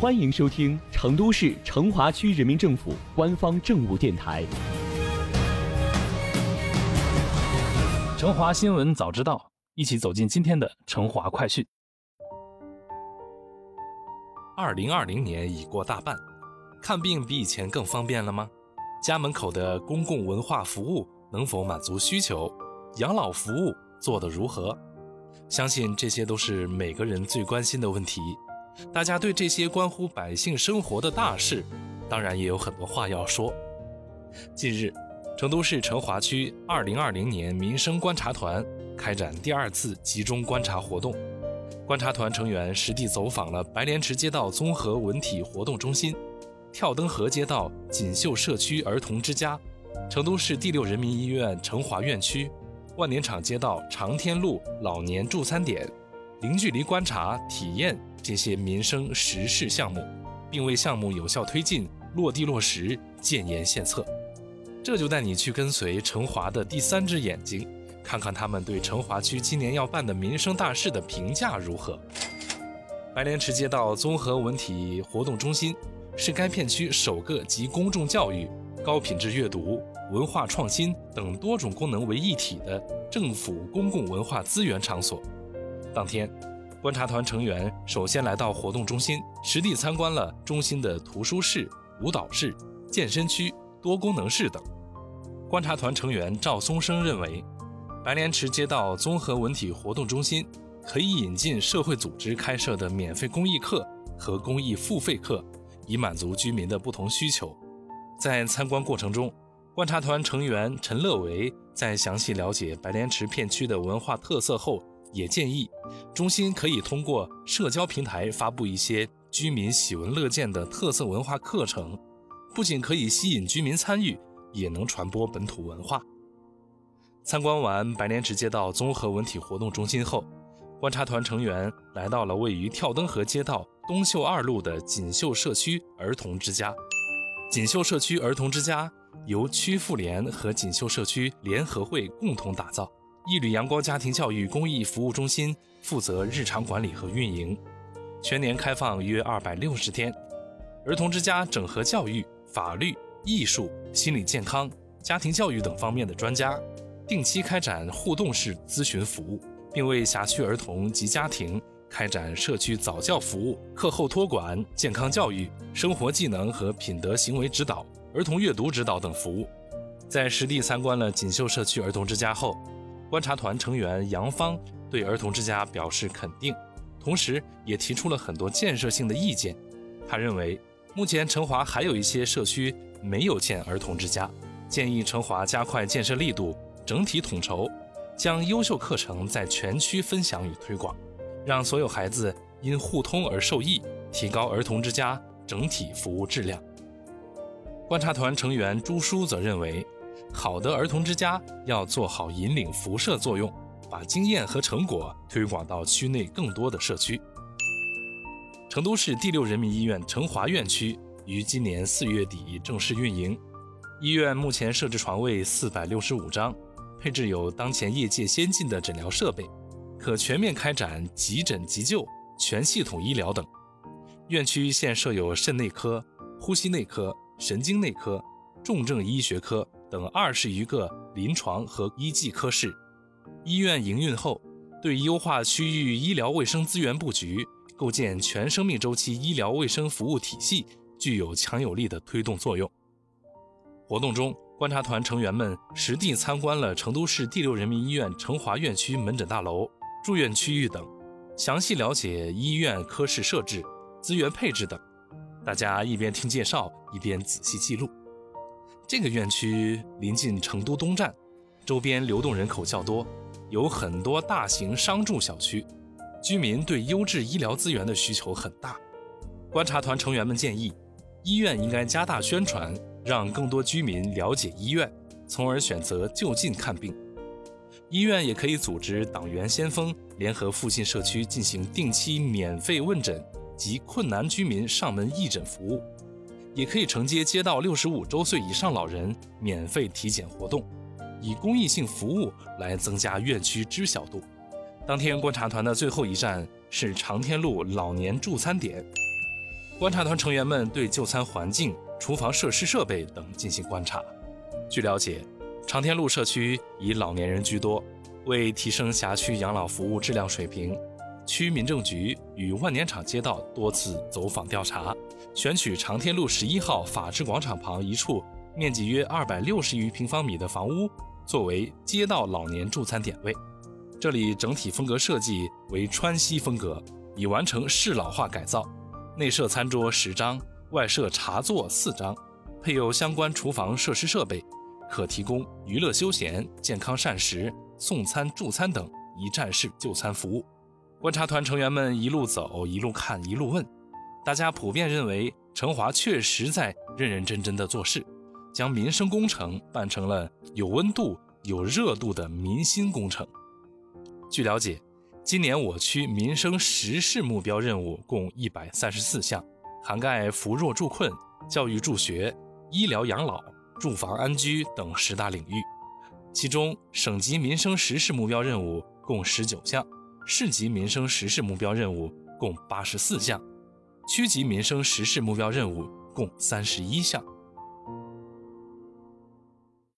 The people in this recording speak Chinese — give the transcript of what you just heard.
欢迎收听成都市成华区人民政府官方政务电台《成华新闻早知道》，一起走进今天的成华快讯。二零二零年已过大半，看病比以前更方便了吗？家门口的公共文化服务能否满足需求？养老服务做得如何？相信这些都是每个人最关心的问题。大家对这些关乎百姓生活的大事，当然也有很多话要说。近日，成都市成华区2020年民生观察团开展第二次集中观察活动。观察团成员实地走访了白莲池街道综合文体活动中心、跳灯河街道锦绣社区儿童之家、成都市第六人民医院成华院区、万年场街道长天路老年助餐点，零距离观察体验。这些民生实事项目，并为项目有效推进落地落实建言献策。这就带你去跟随成华的第三只眼睛，看看他们对成华区今年要办的民生大事的评价如何。白莲池街道综合文体活动中心是该片区首个集公众教育、高品质阅读、文化创新等多种功能为一体的政府公共文化资源场所。当天。观察团成员首先来到活动中心，实地参观了中心的图书室、舞蹈室、健身区、多功能室等。观察团成员赵松生认为，白莲池街道综合文体活动中心可以引进社会组织开设的免费公益课和公益付费课，以满足居民的不同需求。在参观过程中，观察团成员陈乐维在详细了解白莲池片区的文化特色后。也建议，中心可以通过社交平台发布一些居民喜闻乐见的特色文化课程，不仅可以吸引居民参与，也能传播本土文化。参观完白莲池街道综合文体活动中心后，观察团成员来到了位于跳灯河街道东秀二路的锦绣社区儿童之家。锦绣社区儿童之家由区妇联和锦绣社区联合会共同打造。一缕阳光家庭教育公益服务中心负责日常管理和运营，全年开放约二百六十天。儿童之家整合教育、法律、艺术、心理健康、家庭教育等方面的专家，定期开展互动式咨询服务，并为辖区儿童及家庭开展社区早教服务、课后托管、健康教育、生活技能和品德行为指导、儿童阅读指导等服务。在实地参观了锦绣社区儿童之家后，观察团成员杨芳对儿童之家表示肯定，同时也提出了很多建设性的意见。他认为，目前成华还有一些社区没有建儿童之家，建议成华加快建设力度，整体统筹，将优秀课程在全区分享与推广，让所有孩子因互通而受益，提高儿童之家整体服务质量。观察团成员朱叔则认为。好的儿童之家要做好引领辐射作用，把经验和成果推广到区内更多的社区。成都市第六人民医院成华院区于今年四月底正式运营，医院目前设置床位四百六十五张，配置有当前业界先进的诊疗设备，可全面开展急诊急救、全系统医疗等。院区现设有肾内科、呼吸内科、神经内科、重症医学科。等二十余个临床和医技科室，医院营运后，对优化区域医疗卫生资源布局、构建全生命周期医疗卫生服务体系，具有强有力的推动作用。活动中，观察团成员们实地参观了成都市第六人民医院成华院区门诊大楼、住院区域等，详细了解医院科室设置、资源配置等。大家一边听介绍，一边仔细记录。这个院区临近成都东站，周边流动人口较多，有很多大型商住小区，居民对优质医疗资源的需求很大。观察团成员们建议，医院应该加大宣传，让更多居民了解医院，从而选择就近看病。医院也可以组织党员先锋联合附近社区进行定期免费问诊及困难居民上门义诊服务。也可以承接街道六十五周岁以上老人免费体检活动，以公益性服务来增加院区知晓度。当天观察团的最后一站是长天路老年助餐点，观察团成员们对就餐环境、厨房设施设备等进行观察。据了解，长天路社区以老年人居多，为提升辖区养老服务质量水平，区民政局与万年场街道多次走访调查，选取长天路十一号法治广场旁一处面积约二百六十余平方米的房屋作为街道老年助餐点位。这里整体风格设计为川西风格，已完成适老化改造，内设餐桌十张，外设茶座四张，配有相关厨房设施设备。可提供娱乐休闲、健康膳食、送餐助餐等一站式就餐服务。观察团成员们一路走，一路看，一路问，大家普遍认为成华确实在认认真真的做事，将民生工程办成了有温度、有热度的民心工程。据了解，今年我区民生实事目标任务共一百三十四项，涵盖扶弱助困、教育助学、医疗养老。住房安居等十大领域，其中省级民生实事目标任务共十九项，市级民生实事目标任务共八十四项，区级民生实事目标任务共三十一项。